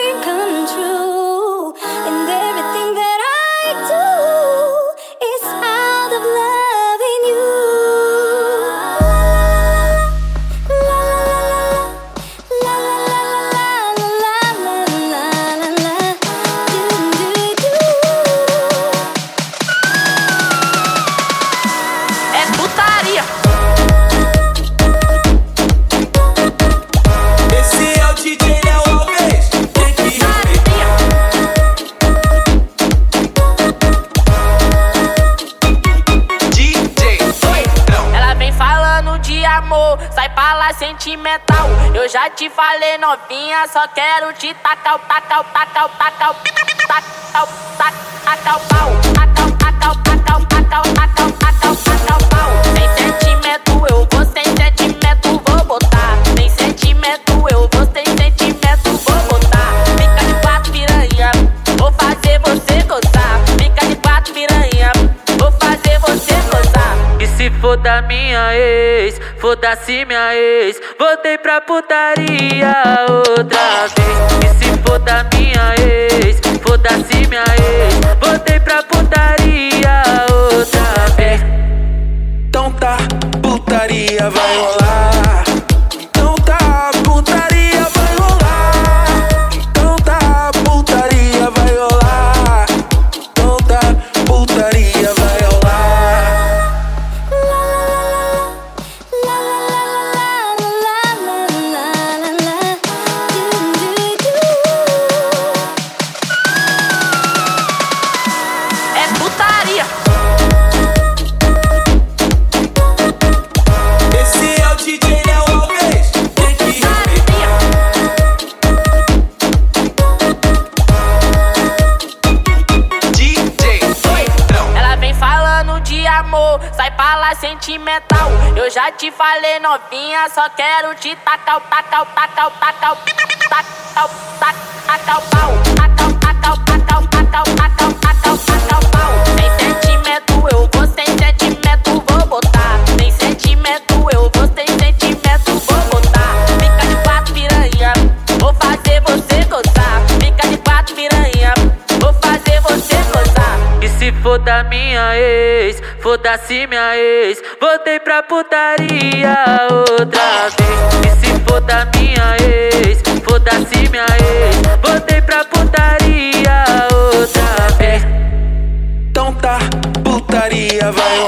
dream come true. Sai pra lá sentimental. Eu já te falei novinha, só quero te tacar, tacar, tacar, tacar, tacar, tacar, tacar, foda minha ex, foda-se minha ex. Voltei pra putaria outra vez. E se foda minha ex, foda-se minha ex. Voltei pra putaria outra vez. Então tá, putaria vai rolar. Amor, sai pra lá sentimental. Eu já te falei novinha, só quero te tacar, tacar, tacar, tacar, se for da minha ex foda-se minha ex. Voltei pra putaria outra vez. E se for da minha ex, foda-se minha ex. Voltei pra putaria outra vez. Então tá, putaria vai.